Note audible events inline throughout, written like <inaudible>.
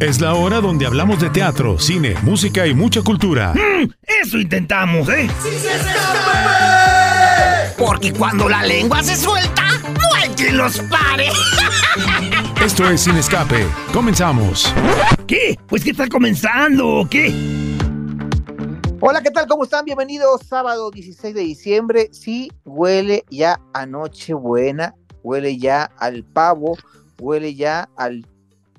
Es la hora donde hablamos de teatro, cine, música y mucha cultura. Mm, eso intentamos, ¿eh? Porque cuando la lengua se suelta, no hay quien los pare. <laughs> Esto es Sin Escape. Comenzamos. ¿Qué? Pues que está comenzando, ¿o qué? Hola, ¿qué tal? ¿Cómo están? Bienvenidos sábado 16 de diciembre. Sí, huele ya a Nochebuena, huele ya al pavo, huele ya al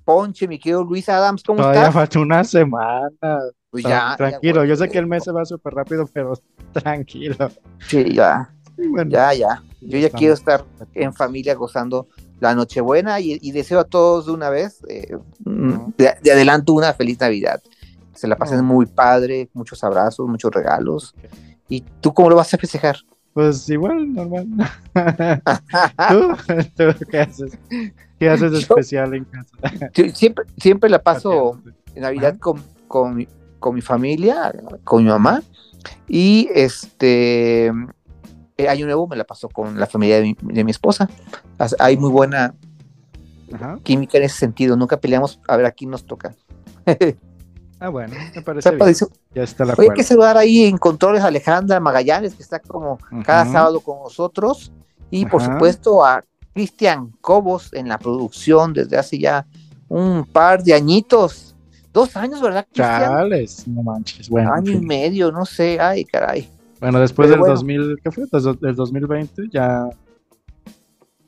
ponche, mi querido Luis Adams. ¿Cómo Todavía estás? falta una semana. Pues ya, tranquilo, ya yo sé que el mes se va súper rápido, pero <laughs> tranquilo. Sí, ya, bueno, ya, ya. Yo ya estamos quiero estar en familia gozando la Nochebuena y, y deseo a todos de una vez, eh, mm, de, de adelanto, una feliz Navidad. Se la pasen muy padre, muchos abrazos, muchos regalos. ¿Y tú cómo lo vas a festejar? Pues igual, normal. <laughs> ¿Tú? <laughs> ¿Tú qué haces? ¿Qué haces de especial en casa? Yo siempre, siempre la paso en Navidad con, con, mi- con mi familia, con mi mamá. Y este eh, Año Nuevo me la paso con la familia de mi, de mi esposa. Hay muy buena Ajá. química en ese sentido. Nunca peleamos a ver a quién nos toca. <laughs> Ah, bueno, me parece bien. Ya está la Oye, hay que saludar ahí en controles a Alejandra Magallanes, que está como cada sábado con nosotros. Y por supuesto a Cristian Cobos en la producción desde hace ya un par de añitos. Dos años, ¿verdad, Cristian? Chales, no manches. Bueno, en Año y medio, no sé, ay, caray. bueno después Pero del bueno. 2000, ¿qué fue? Del 2020 ya,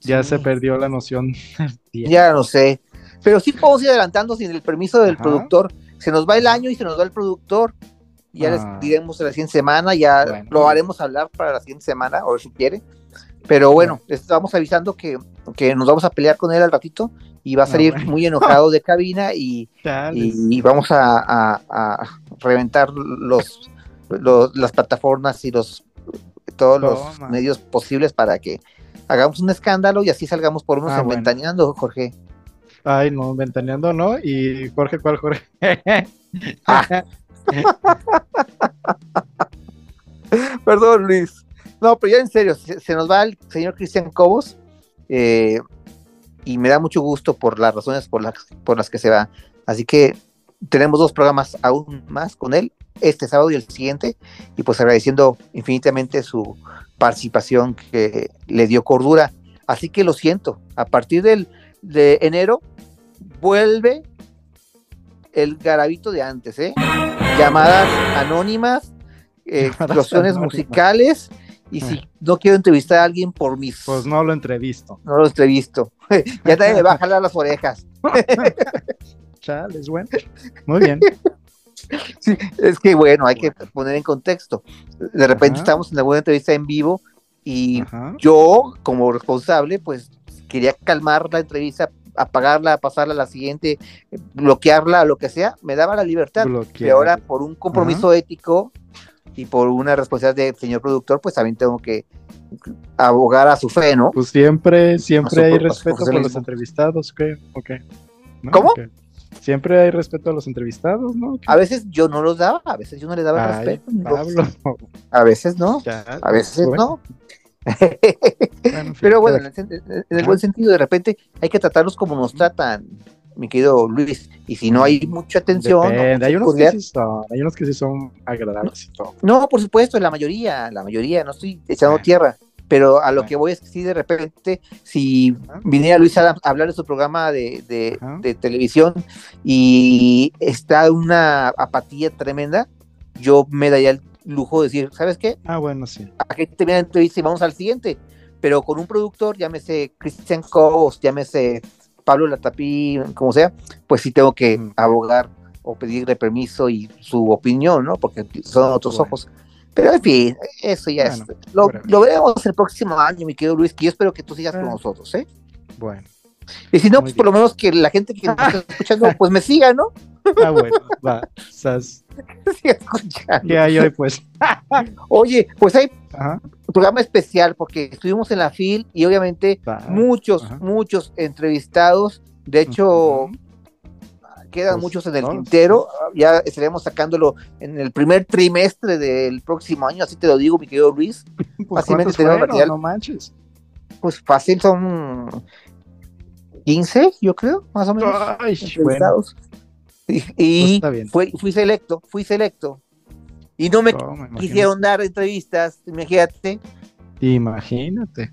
ya Sí. se perdió la noción <laughs> del tiempo. Ya no sé. Pero sí podemos ir adelantando sin el permiso del Ajá. productor. Se nos va el año y se nos va el productor. Ya Ah. les diremos la siguiente semana, ya Bueno. lo haremos hablar para la siguiente semana, o si quiere. Pero bueno, les estamos avisando que, que nos vamos a pelear con él al ratito y va a Ah, salir bueno. muy enojado de cabina y, <laughs> y vamos a, a- a reventar los, los- las plataformas y los todos los medios posibles para que hagamos un escándalo y así salgamos por unos Ah, inventaneando, Jorge. Ay, no, ventaneando no. Y Jorge, ¿cuál Jorge? <laughs> Perdón, Luis. No, pero ya en serio, se, se nos va el señor Cristian Cobos eh, y me da mucho gusto por las razones por las, por las que se va. Así que tenemos dos programas aún más con él, este sábado y el siguiente, y pues agradeciendo infinitamente su participación que le dio cordura. Así que lo siento, a partir del, de enero vuelve el garabito de antes, ¿eh? Llamadas anónimas, eh, explosiones anónimas. musicales, y si no quiero entrevistar a alguien por mis... Pues no lo entrevisto. no lo entrevisto. <laughs> ya me va a jalar las orejas. <laughs> Chales, bueno. Muy bien. <laughs> Sí, es que bueno, hay que poner en contexto. De repente Ajá. estamos en alguna entrevista en vivo y Ajá. yo, como responsable, pues quería calmar la entrevista, apagarla, pasarla a la siguiente, bloquearla, lo que sea, me daba la libertad. Bloquear. Y ahora, por un compromiso ético y por una responsabilidad del señor productor, pues también tengo que abogar a su fe, ¿no? Pues siempre, siempre hay respeto por los entrevistados, ¿qué? ¿O qué? ¿No? ¿Cómo? Siempre hay respeto a los entrevistados, ¿no? A veces yo no los daba, a veces yo no les daba el Ay, respeto. Pablo. A veces no, Ya, a veces bueno, no. <laughs> bueno, Pero bueno, en el, buen sentido, de repente hay que tratarlos como nos tratan, mi querido Luis. Y si no hay mucha atención, no, hay unos que sí son, hay unos que sí son agradables y todo. no, por supuesto, la mayoría, la mayoría, no estoy echando Ah. tierra. Pero a lo que voy es que sí, de repente, si viniera Luis Adams a hablar de su programa de, de- de televisión y está una apatía tremenda, yo me daría el lujo de decir, ¿sabes qué? Ah, bueno, sí. aquí termina la entrevista y vamos al siguiente. Pero con un productor, llámese Christian Cos, llámese Pablo Latapí, como sea, pues sí tengo que abogar o pedirle permiso y su opinión, ¿no? Porque son otros Bueno. ojos. Pero en fin, eso ya Bueno, es. Lo, lo veremos el próximo año, mi querido Luis, que yo espero que tú sigas con Ah. nosotros, ¿eh? Bueno. Y si no, Muy pues por lo menos que la gente que nos está <laughs> escuchando, pues me siga, ¿no? <laughs> Ah, bueno, va. Sas. ¿Qué hay hoy, pues? <laughs> Oye, pues hay Ajá. un programa especial porque estuvimos en la FIL y obviamente Va. muchos, Ajá. muchos entrevistados. De hecho, quedan Pues, muchos en el todos. tintero. Ya estaremos sacándolo en el primer trimestre del próximo año, así te lo digo, mi querido Luis. <laughs> Pues, fácilmente. No manches. pues fácil son 15, yo creo, más o menos. Ay, entrevistados. Y, y Pues está bien. fui, fui selecto, fui selecto. Y no me Oh, quisieron dar entrevistas, imagínate. Imagínate.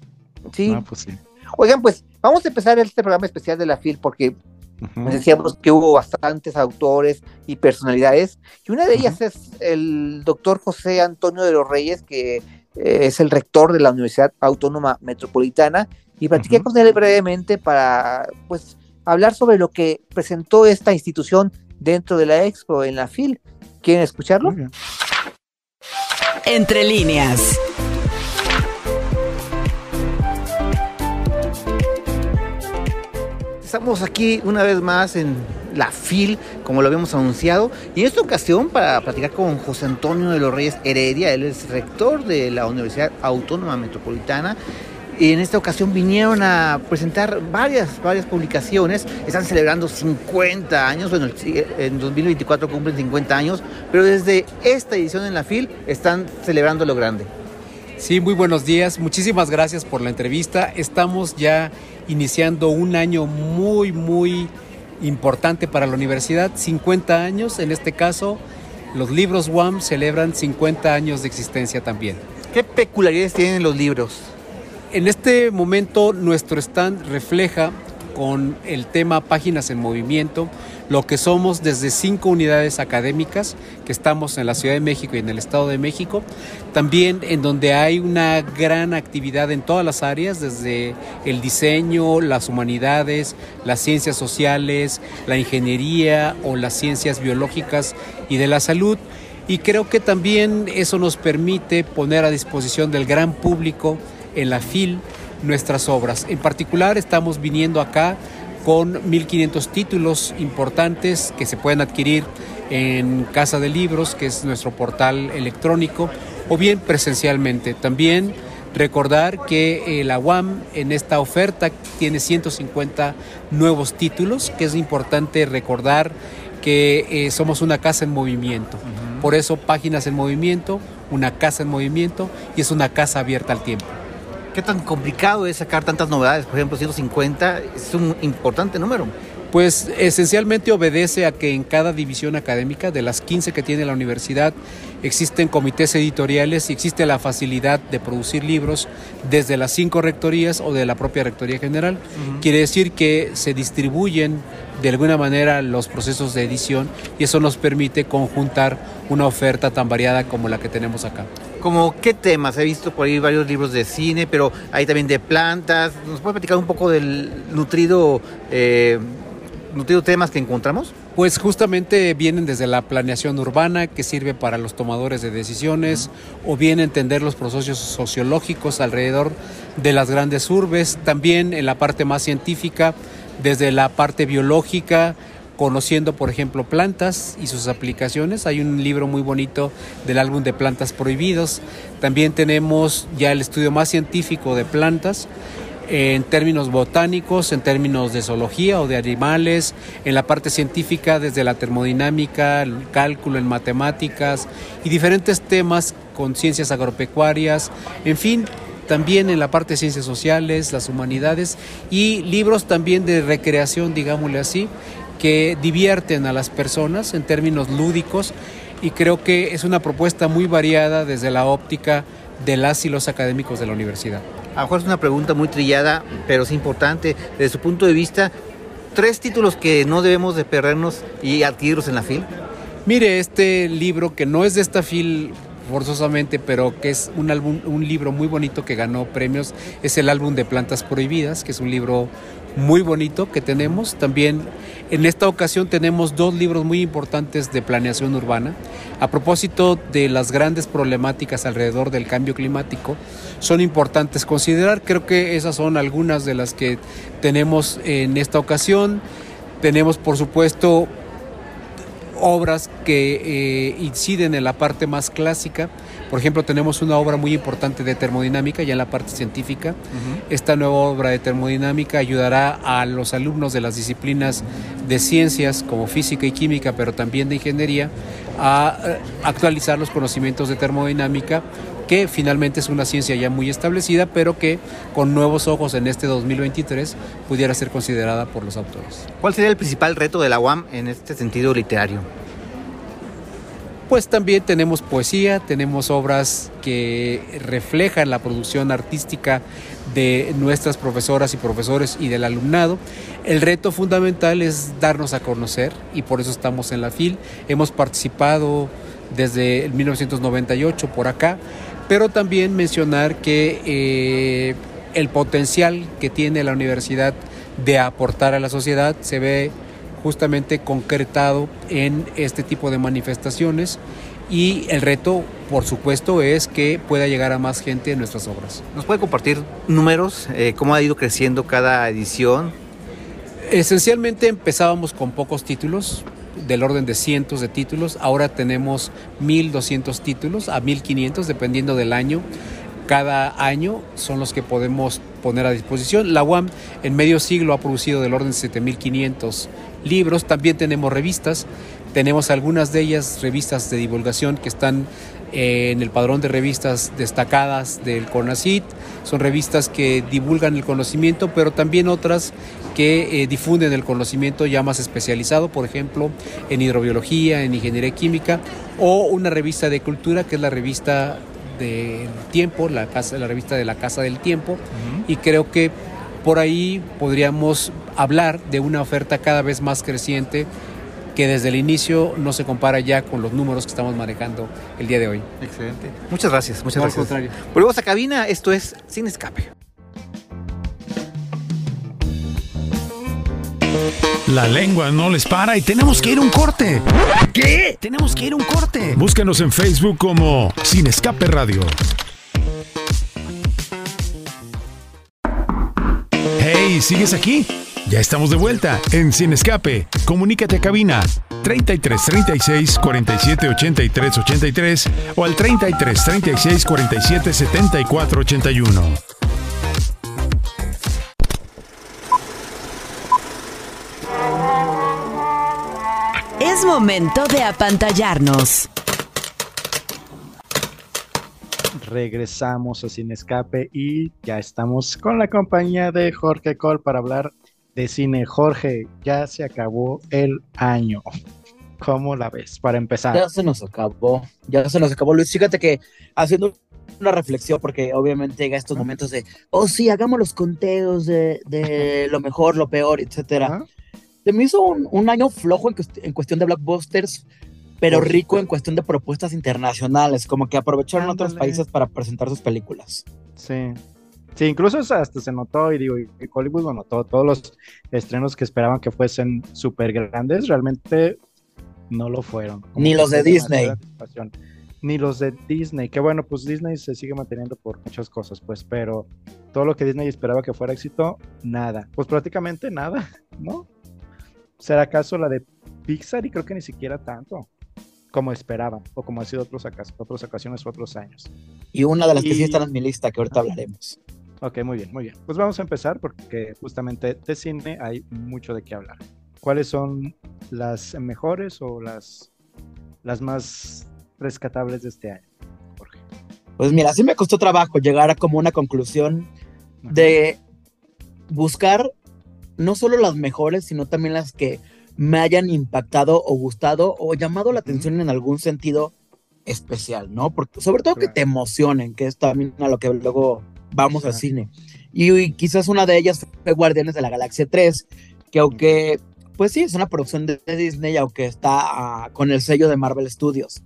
Sí. No, pues sí. Oigan, pues vamos a empezar este programa especial de la FIL porque Ujú. decíamos que hubo bastantes autores y personalidades. Y una de ellas es el doctor José Antonio de los Reyes, que eh, es el rector de la Universidad Autónoma Metropolitana. Y platiqué Ujú. con él brevemente para pues hablar sobre lo que presentó esta institución dentro de la Expo en la FIL. ¿Quieren escucharlo? Entre líneas. Estamos aquí una vez más en la FIL, como lo habíamos anunciado, y en esta ocasión para platicar con José Antonio de los Reyes Heredia, él es rector de la Universidad Autónoma Metropolitana. Y en esta ocasión vinieron a presentar varias, varias publicaciones. Están celebrando 50 años, bueno, en 2024 cumplen 50 años, pero desde esta edición en la FIL están celebrando lo grande. Sí, muy buenos días. Muchísimas gracias por la entrevista. Estamos ya iniciando un año muy, muy importante para la universidad. 50 años, en este caso, los libros WAM celebran 50 años de existencia también. ¿Qué peculiaridades tienen los libros? En este momento nuestro stand refleja con el tema Páginas en Movimiento lo que somos desde cinco unidades académicas que estamos en la Ciudad de México y en el Estado de México, también en donde hay una gran actividad en todas las áreas, desde el diseño, las humanidades, las ciencias sociales, la ingeniería o las ciencias biológicas y de la salud. Y creo que también eso nos permite poner a disposición del gran público en la FIL nuestras obras. En particular estamos viniendo acá con 1.500 títulos importantes que se pueden adquirir en Casa de Libros, que es nuestro portal electrónico, o bien presencialmente. También recordar que eh, la UAM en esta oferta tiene 150 nuevos títulos, que es importante recordar que eh, somos una casa en movimiento. Por eso Páginas en Movimiento, una casa en movimiento y es una casa abierta al tiempo. ¿Qué tan complicado es sacar tantas novedades? Por ejemplo, 150 es un importante número. Pues esencialmente obedece a que en cada división académica, de las 15 que tiene la universidad, existen comités editoriales y existe la facilidad de producir libros desde las cinco rectorías o de la propia Rectoría General. Quiere decir que se distribuyen de alguna manera los procesos de edición y eso nos permite conjuntar una oferta tan variada como la que tenemos acá. Como qué temas? He visto por ahí varios libros de cine, pero hay también de plantas. ¿Nos puede platicar un poco del nutrido, eh, nutrido temas que encontramos? Pues justamente vienen desde la planeación urbana que sirve para los tomadores de decisiones o bien entender los procesos sociológicos alrededor de las grandes urbes, también en la parte más científica, desde la parte biológica, conociendo por ejemplo plantas y sus aplicaciones. Hay un libro muy bonito del álbum de plantas prohibidos. También tenemos ya el estudio más científico de plantas en términos botánicos, en términos de zoología o de animales, en la parte científica desde la termodinámica, el cálculo en matemáticas y diferentes temas con ciencias agropecuarias, en fin, también en la parte de ciencias sociales, las humanidades y libros también de recreación, digámosle así, que divierten a las personas en términos lúdicos y creo que es una propuesta muy variada desde la óptica de las y los académicos de la universidad. A lo mejor es una pregunta muy trillada, pero es importante. Desde su punto de vista, tres títulos que no debemos de perdernos y adquirirlos en la FIL. Mire, este libro que no es de esta fil forzosamente, pero que es un álbum, un libro muy bonito que ganó premios, es el álbum de Plantas Prohibidas, que es un libro muy bonito que tenemos. También en esta ocasión tenemos dos libros muy importantes de planeación urbana. A propósito de las grandes problemáticas alrededor del cambio climático, son importantes considerar. Creo que esas son algunas de las que tenemos en esta ocasión. Tenemos, por supuesto, obras que eh, inciden en la parte más clásica. Por ejemplo, tenemos una obra muy importante de termodinámica, ya en la parte científica. Esta nueva obra de termodinámica ayudará a los alumnos de las disciplinas de ciencias como física y química, pero también de ingeniería, a eh, actualizar los conocimientos de termodinámica que finalmente es una ciencia ya muy establecida, pero que con nuevos ojos en este 2023 pudiera ser considerada por los autores. ¿Cuál sería el principal reto de la UAM en este sentido literario? Pues también tenemos poesía, tenemos obras que reflejan la producción artística de nuestras profesoras y profesores y del alumnado. El reto fundamental es darnos a conocer y por eso estamos en la FIL. Hemos participado desde 1998 por acá, pero también mencionar que eh, el potencial que tiene la universidad de aportar a la sociedad se ve justamente concretado en este tipo de manifestaciones y el reto, por supuesto, es que pueda llegar a más gente en nuestras obras. ¿Nos puede compartir números? Eh, ¿Cómo ha ido creciendo cada edición? Esencialmente empezábamos con pocos títulos, del orden de cientos de títulos. Ahora tenemos 1.200 títulos a 1.500, dependiendo del año. Cada año son los que podemos poner a disposición. La UAM en medio siglo ha producido del orden de 7.500 libros, también tenemos revistas, tenemos algunas de ellas revistas de divulgación que están eh, en el padrón de revistas destacadas del CONACIT, son revistas que divulgan el conocimiento, pero también otras que eh, difunden el conocimiento ya más especializado, por ejemplo, en hidrobiología, en ingeniería química, o una revista de cultura que es la revista del tiempo, la, casa, la revista de la Casa del Tiempo, y creo que por ahí podríamos hablar de una oferta cada vez más creciente que desde el inicio no se compara ya con los números que estamos manejando el día de hoy. Excelente. Muchas gracias, muchas No, al gracias. contrario. Volvemos a cabina, esto es Sin Escape. La lengua no les para y tenemos que ir a un corte. ¿Qué? Tenemos que ir a un corte. Búscanos en Facebook como Sin Escape Radio. Hey, ¿sigues aquí? Ya estamos de vuelta en Sin Escape. Comunícate a cabina 33 36 47 83 83 o al 33 36 47 74 81. Es momento de apantallarnos. Regresamos a Sin Escape y ya estamos con la compañía de Jorge Cole para hablar de cine. Jorge, ya se acabó el año. ¿Cómo la ves? Para empezar. Ya se nos acabó, ya se nos acabó, Luis. Fíjate que haciendo una reflexión, porque obviamente llega estos momentos de, oh sí, hagamos los conteos de, de lo mejor, lo peor, etcétera. Se me hizo un, un año flojo en, en cuestión de blockbusters, pero Por rico en cuestión de propuestas internacionales, como que aprovecharon otros países para presentar sus películas. Sí. Sí, incluso hasta se notó, y digo, y Hollywood lo notó, todos los estrenos que esperaban que fuesen súper grandes, realmente no lo fueron. Ni los de Disney. Ni los de Disney, que bueno, pues Disney se sigue manteniendo por muchas cosas, pues, pero todo lo que Disney esperaba que fuera éxito, nada. Pues prácticamente nada, <laughs> ¿no? ¿Será acaso la de Pixar? Y creo que ni siquiera tanto como esperaban, o como ha sido otros, otras ocasiones o otros años. Y una de las que sí están en mi lista, que ahorita hablaremos. Ok, muy bien, muy bien. Pues vamos a empezar porque justamente de cine hay mucho de qué hablar. ¿Cuáles son las mejores o las, las más rescatables de este año, Jorge? Pues mira, sí me costó trabajo llegar a como una conclusión de buscar no solo las mejores, sino también las que me hayan impactado o gustado o llamado la atención en algún sentido especial, ¿no? Porque sobre todo que te emocionen, que es también a lo que luego vamos al cine. Y, y quizás una de ellas fue Guardianes de la Galaxia 3, que aunque, pues sí, es una producción de de Disney, aunque está ah, con el sello de Marvel Studios.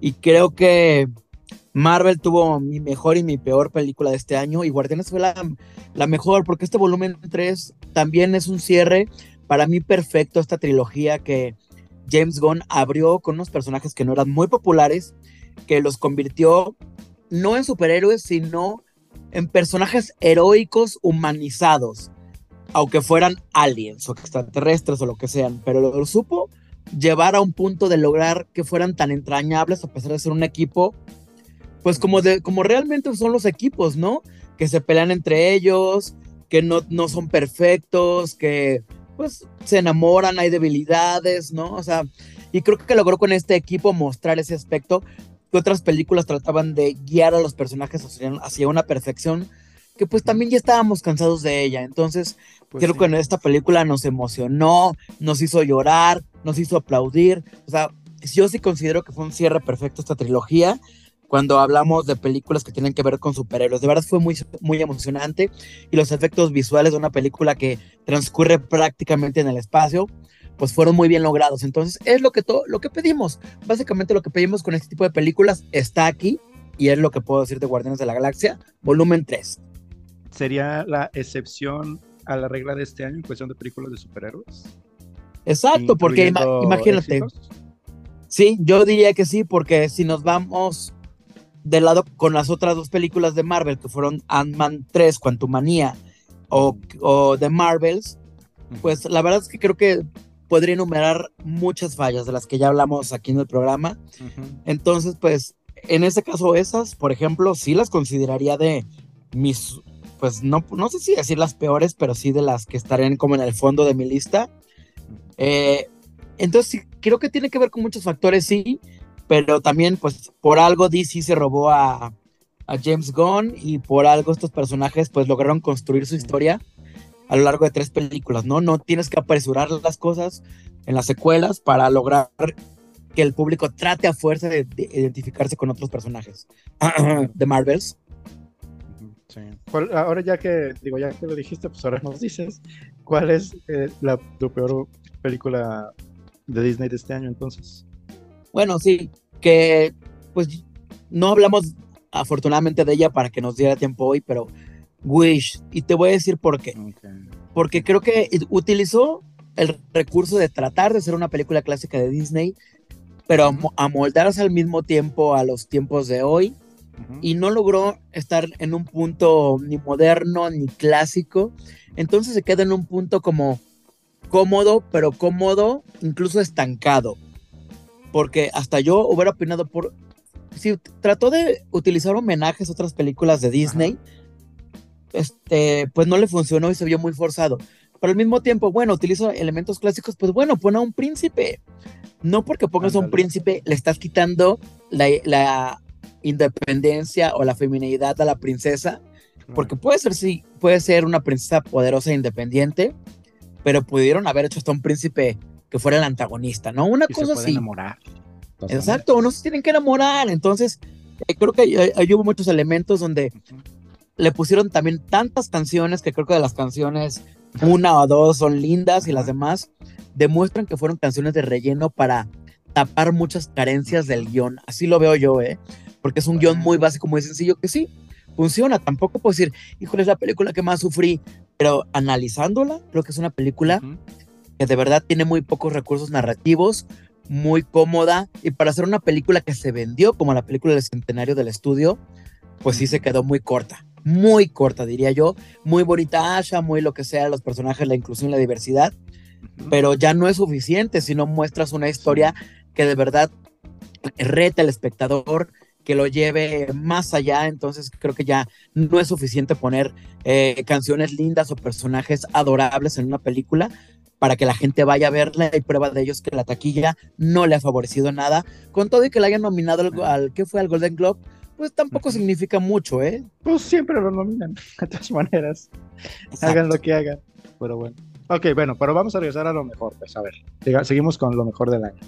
Y creo que Marvel tuvo mi mejor y mi peor película de este año y Guardianes fue la, la mejor porque este volumen 3 también es un cierre para mí perfecto esta trilogía que James Gunn abrió con unos personajes que no eran muy populares, que los convirtió no en superhéroes, sino en personajes heroicos humanizados, aunque fueran aliens o extraterrestres o lo que sean, pero lo, supo llevar a un punto de lograr que fueran tan entrañables a pesar de ser un equipo pues como, de, como realmente son los equipos, ¿no? Que se pelean entre ellos, que no, no son perfectos, que pues se enamoran, hay debilidades, ¿no? O sea, y creo que logró con este equipo mostrar ese aspecto que otras películas trataban de guiar a los personajes hacia, una perfección que pues también ya estábamos cansados de ella. Entonces, Pues creo sí. que en esta película nos emocionó, nos hizo llorar, nos hizo aplaudir. O sea, yo sí considero que fue un cierre perfecto esta trilogía cuando hablamos de películas que tienen que ver con superhéroes. De verdad fue muy, muy emocionante y los efectos visuales de una película que transcurre prácticamente en el espacio, pues fueron muy bien logrados. Entonces, es lo que, lo que pedimos. Básicamente lo que pedimos con este tipo de películas está aquí y es lo que puedo decir de Guardianes de la Galaxia, volumen 3. ¿Sería la excepción a la regla de este año en cuestión de películas de superhéroes? Exacto, porque ima- imagínate. éxitos. Sí, yo diría que sí, porque si nos vamos de lado con las otras dos películas de Marvel, que fueron Ant-Man 3, Quantumania o, o The Marvels, pues la verdad es que creo que podría enumerar muchas fallas de las que ya hablamos aquí en el programa. Ujú. Entonces, pues, en ese caso, esas, por ejemplo, sí las consideraría de mis, pues, no, no sé si decir las peores, pero sí de las que estarían como en el fondo de mi lista. Eh, entonces, sí, creo que tiene que ver con muchos factores, sí, pero también, pues, por algo DC se robó a, a James Gunn y por algo estos personajes, pues, lograron construir su historia a lo largo de tres películas, ¿no? No tienes que apresurar las cosas en las secuelas para lograr que el público trate a fuerza de, de identificarse con otros personajes <clears throat> de Marvels. Sí. ¿Cuál- ahora ya que, digo, ya que lo dijiste, pues ahora nos dices, ¿cuál es eh, la, tu peor película de Disney de este año entonces? Bueno, sí, que pues no hablamos afortunadamente de ella para que nos diera tiempo hoy, pero Wish, y te voy a decir por qué. Porque creo que utilizó el recurso de tratar de ser una película clásica de Disney, pero amoldarse al mismo tiempo a los tiempos de hoy y no logró estar en un punto ni moderno ni clásico. Entonces se queda en un punto como cómodo, pero cómodo, incluso estancado. Porque hasta yo hubiera opinado por... Si trató de utilizar homenajes a otras películas de Disney, este, pues no le funcionó y se vio muy forzado. Pero al mismo tiempo, bueno, utiliza elementos clásicos, pues bueno, pon a un príncipe. No porque pongas a un príncipe, le estás quitando la, la independencia o la feminidad a la princesa, porque puede ser, sí, puede ser una princesa poderosa e independiente, pero pudieron haber hecho hasta un príncipe que fuera el antagonista, ¿no? Una Y se cosa puede así. enamorar. Exacto, no se tienen que enamorar. Entonces, eh, creo que ahí hubo muchos elementos donde le pusieron también tantas canciones que creo que de las canciones, una o dos son lindas y las demás demuestran que fueron canciones de relleno para tapar muchas carencias del guion. Así lo veo yo, ¿eh? Porque es un guion muy básico, muy sencillo, que sí, funciona. Tampoco puedo decir, híjole, es la película que más sufrí, pero analizándola, creo que es una película que de verdad tiene muy pocos recursos narrativos, muy cómoda, y para hacer una película que se vendió como la película del centenario del estudio, pues sí se quedó muy corta, muy corta diría yo, muy bonita Asha, muy lo que sea, los personajes, la inclusión, la diversidad, pero ya no es suficiente si no muestras una historia que de verdad reta al espectador, que lo lleve más allá, entonces creo que ya no es suficiente poner eh, canciones lindas o personajes adorables en una película para que la gente vaya a verla. Y prueba de ellos que la taquilla no le ha favorecido nada, con todo y que la hayan nominado al, al ¿qué fue? al Golden Globe, pues tampoco significa mucho, ¿eh? Pues siempre lo nominan, <laughs> de todas maneras. Hagan lo que hagan. Pero bueno. Ok, bueno, pero vamos a regresar a lo mejor, pues a ver. Seguimos con lo mejor del año.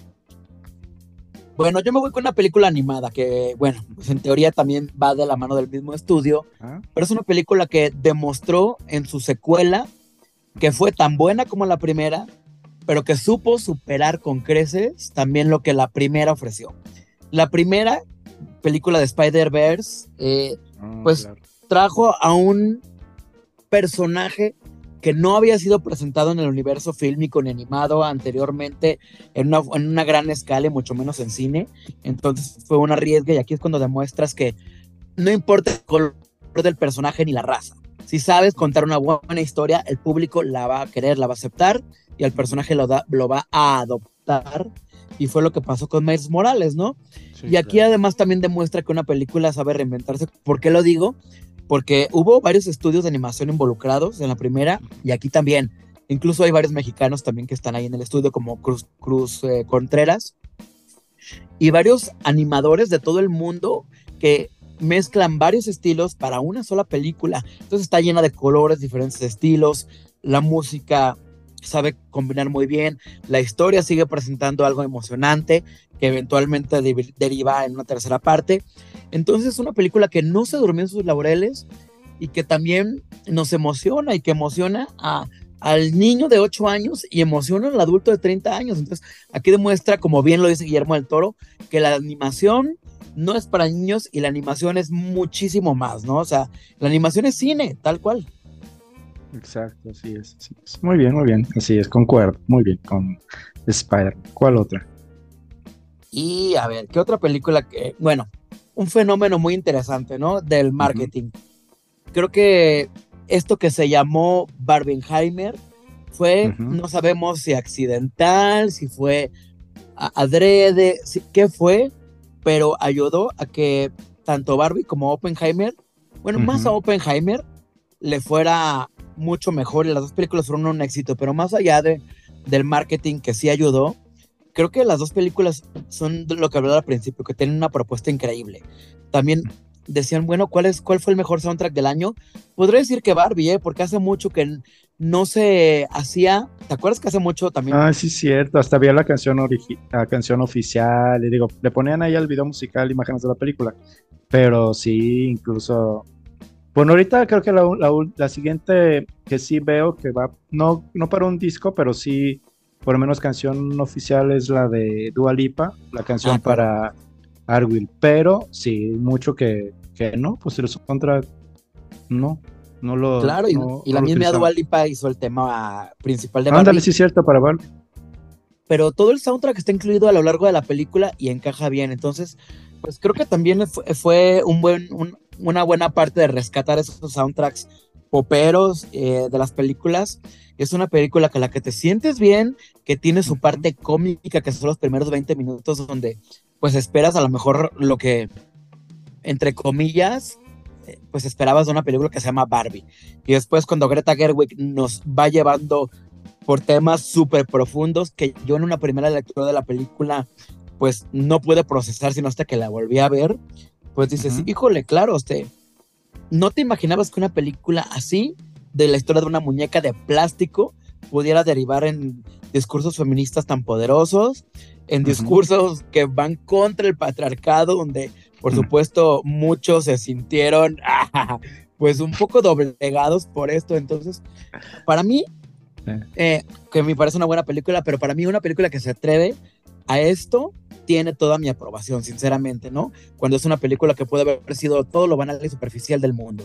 Bueno, yo me voy con una película animada que, bueno, pues en teoría también va de la mano del mismo estudio, ¿Ah? pero es una película que demostró en su secuela que fue tan buena como la primera, pero que supo superar con creces también lo que la primera ofreció. La primera película de Spider-Verse, eh, Ah, Pues- claro. trajo a un personaje que no había sido presentado en el universo fílmico ni animado anteriormente en una, en una gran escala y mucho menos en cine. Entonces fue una riesga y aquí es cuando demuestras que no importa el color del personaje ni la raza. Si sabes contar una buena historia, el público la va a querer, la va a aceptar y el personaje lo, da- lo va a adoptar. Y fue lo que pasó con Miles Morales, ¿no? Sí, Y aquí claro. además también demuestra que una película sabe reinventarse. ¿Por qué lo digo? Porque hubo varios estudios de animación involucrados en la primera y aquí también. Incluso hay varios mexicanos también que están ahí en el estudio, como Cruz, Cruz eh, Contreras. y varios animadores de todo el mundo que mezclan varios estilos para una sola película. Entonces está llena de colores, diferentes estilos, la música sabe combinar muy bien, la historia sigue presentando algo emocionante que eventualmente deriva en una tercera parte. Entonces es una película que no se durmió en sus laureles y que también nos emociona y que emociona a, al niño de 8 años y emociona al adulto de 30 años. Entonces aquí demuestra, como bien lo dice Guillermo del Toro, que la animación no es para niños y la animación es muchísimo más, ¿no? O sea, la animación es cine, tal cual. Exacto, así es, Muy bien, muy bien. Así es, concuerdo. Muy bien con Spider. ¿Cuál otra? Y a ver, ¿qué otra película que, bueno, un fenómeno muy interesante, ¿no? Del marketing. Creo que esto que se llamó Barbenheimer fue, no sabemos si accidental, si fue adrede, si, qué fue, pero ayudó a que tanto Barbie como Oppenheimer, bueno, más a Oppenheimer, le fuera mucho mejor y las dos películas fueron un éxito, pero más allá de, del marketing que sí ayudó, creo que las dos películas son lo que hablaba al principio, que tienen una propuesta increíble. También decían, bueno, ¿cuál, es, ¿cuál fue el mejor soundtrack del año? Podría decir que Barbie, ¿eh? porque hace mucho que no se hacía, ¿te acuerdas que hace mucho también? Ah, sí, cierto, hasta había la canción, la canción oficial, y digo, le ponían ahí al video musical imágenes de la película, pero sí, incluso bueno, ahorita creo que la, siguiente que sí veo que va, no, no para un disco, pero sí, por lo menos canción oficial es la de Dua Lipa, la canción ah, para Arwill. Pero sí, mucho que, que no, pues el soundtrack no, no lo. Claro, y, la misma Dua Lipa hizo el tema principal de Ándale, sí, cierto, para Barbie. Pero todo el soundtrack está incluido a lo largo de la película y encaja bien. Entonces, pues creo que también fue, un buen, una buena parte de rescatar esos soundtracks poperos eh, de las películas. Es una película con la que te sientes bien, que tiene su parte cómica, que son los primeros 20 minutos donde pues esperas a lo mejor lo que, entre comillas, eh, pues esperabas de una película que se llama Barbie. Y después cuando Greta Gerwig nos va llevando por temas súper profundos que yo en una primera lectura de la película pues no pude procesar sino hasta que la volví a ver, pues dices, híjole, claro, usted, no te imaginabas que una película así, de la historia de una muñeca de plástico, pudiera derivar en discursos feministas tan poderosos, en discursos que van contra el patriarcado, donde por supuesto muchos se sintieron <laughs> pues un poco doblegados por esto. Entonces, para mí, eh, que me parece una buena película, pero para mí una película que se atreve a esto tiene toda mi aprobación, sinceramente, ¿no? Cuando es una película que puede haber sido todo lo banal y superficial del mundo.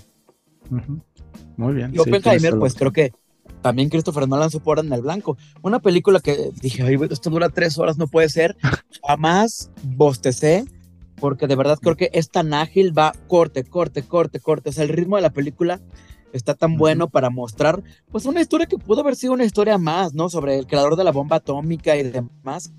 Muy bien. Y Oppenheimer, pues creo que también Christopher Nolan supo en el blanco. Una película que dije, Ay, esto dura tres horas, no puede ser. <laughs> Jamás bostecé, porque de verdad creo que es tan ágil, va corte, corte, corte, corte. O sea, el ritmo de la película está tan bueno para mostrar, pues, una historia que pudo haber sido una historia más, ¿no? Sobre el creador de la bomba atómica y demás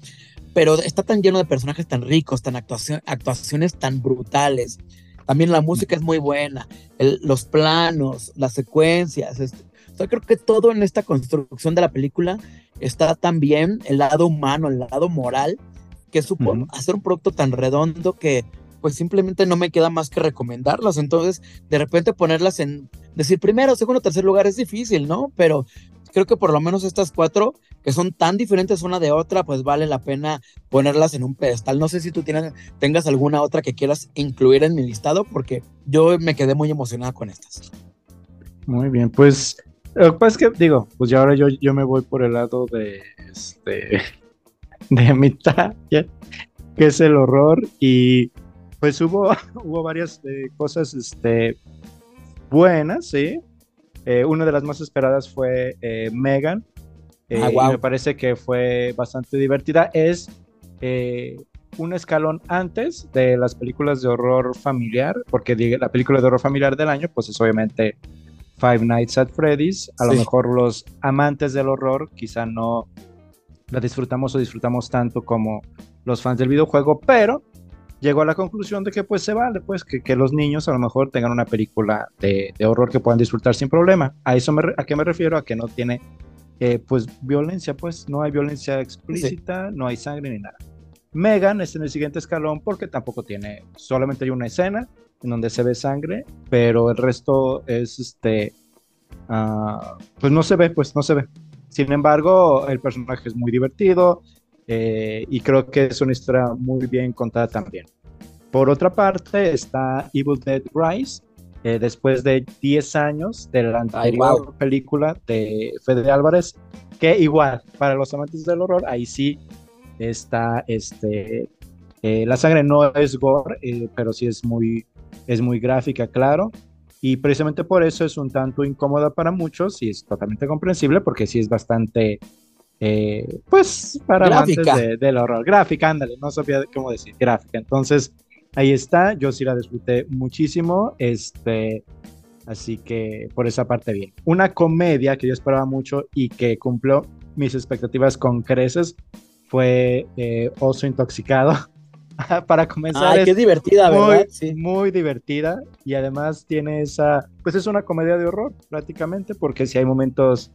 pero está tan lleno de personajes tan ricos, tan actuaciones tan brutales. También la música es muy buena, los planos, las secuencias. Este, creo que todo en esta construcción de la película está tan bien, el lado humano, el lado moral, que supo hacer un producto tan redondo que pues simplemente no me queda más que recomendarlas. Entonces, de repente ponerlas en, decir primero, segundo, tercer lugar es difícil, ¿no? Pero creo que por lo menos estas cuatro, que son tan diferentes una de otra, pues vale la pena ponerlas en un pedestal. No sé si tú tienes, tengas alguna otra que quieras incluir en mi listado, porque yo me quedé muy emocionada con estas. Muy bien, pues lo que que, digo, pues ya ahora yo, yo me voy por el lado de, este, <laughs> de mitad, que es el horror, y pues hubo, <laughs> hubo varias eh, cosas este, buenas, ¿sí? Eh, una de las más esperadas fue eh, Megan. Eh, ah, me parece que fue bastante divertida. Es un escalón antes de las películas de horror familiar, porque la película de horror familiar del año, pues es obviamente Five Nights at Freddy's. A lo mejor los amantes del horror quizá no la disfrutamos o disfrutamos tanto como los fans del videojuego, pero llegó a la conclusión de que pues se vale, pues que, los niños a lo mejor tengan una película de, horror que puedan disfrutar sin problema. A eso me, a qué me refiero, a que no tiene eh, pues violencia, pues no hay violencia explícita, no hay sangre ni nada. Megan está en el siguiente escalón porque tampoco tiene, solamente hay una escena en donde se ve sangre, pero el resto es este, ah, pues no se ve, pues no se ve. Sin embargo, el personaje es muy divertido eh, y creo que es una historia muy bien contada también. Por otra parte está Evil Dead Rise, eh, después de 10 años de la anterior película de Fede Álvarez, que igual, para los amantes del horror, ahí sí está, este, eh, la sangre no es gore, eh, pero sí es muy, es muy gráfica, claro, y precisamente por eso es un tanto incómoda para muchos y es totalmente comprensible porque sí es bastante, pues, para amantes del horror. Gráfica, ándale, no sabía cómo decir, gráfica. Entonces, ahí está, yo sí la disfruté muchísimo, este, así que por esa parte bien. Una comedia que yo esperaba mucho y que cumplió mis expectativas con creces fue eh, Oso Intoxicado. <laughs> Para comenzar, Ay, qué divertida, ¿verdad? Sí. Muy divertida y además tiene esa, pues es una comedia de horror prácticamente, porque si hay momentos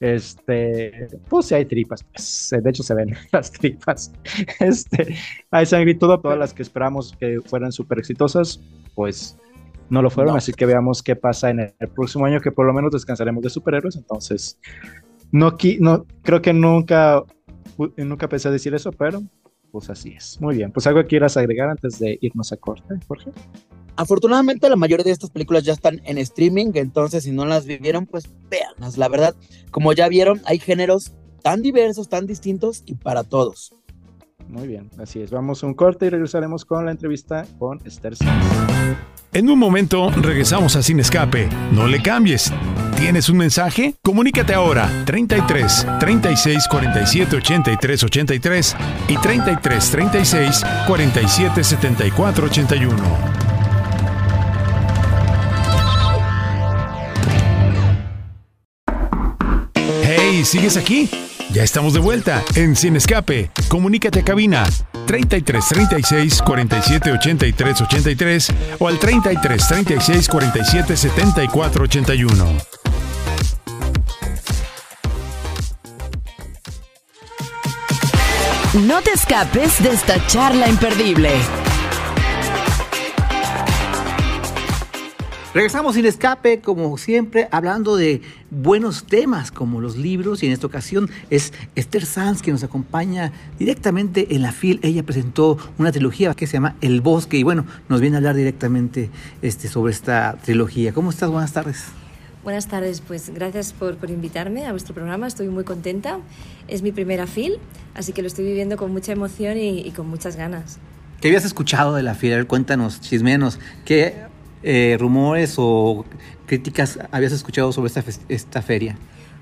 este, pues si hay tripas, pues, de hecho se ven <laughs> las tripas. Este, hay sangre y todo, todas las que esperamos que fueran súper exitosas, pues no lo fueron, así que veamos qué pasa en el, próximo año, que por lo menos descansaremos de superhéroes, entonces, no, no creo que nunca, nunca pensé decir eso, pero pues así es. Muy bien, pues algo que quieras agregar antes de irnos a corte, Jorge. Afortunadamente la mayoría de estas películas ya están en streaming, entonces si no las vivieron, pues véanlas. La verdad, como ya vieron, hay géneros tan diversos, tan distintos y para todos. Muy bien, así es. Vamos a un corte y regresaremos con la entrevista con Esther En un momento regresamos a Sin Escape. No le cambies. ¿Tienes un mensaje? Comunícate ahora 33 36 47 83 83 y 33 36 47 74 81. ¿Sigues aquí? Ya estamos de vuelta en Sin Escape. Comunícate a cabina 33 36 47 83 83 o al 33 36 47 74 81. No te escapes de esta charla imperdible. Regresamos sin escape, como siempre, hablando de buenos temas como los libros y en esta ocasión es Esther Sanz que nos acompaña directamente en la FIL. Ella presentó una trilogía que se llama El Bosque y bueno, nos viene a hablar directamente este, sobre esta trilogía. ¿Cómo estás? Buenas tardes. Buenas tardes, pues gracias por, por, invitarme a vuestro programa, estoy muy contenta. Es mi primera FIL, así que lo estoy viviendo con mucha emoción y, y con muchas ganas. ¿Qué habías escuchado de la FIL? Cuéntanos, chismenos. ¿Qué eh, rumores o críticas habías escuchado sobre esta, esta feria?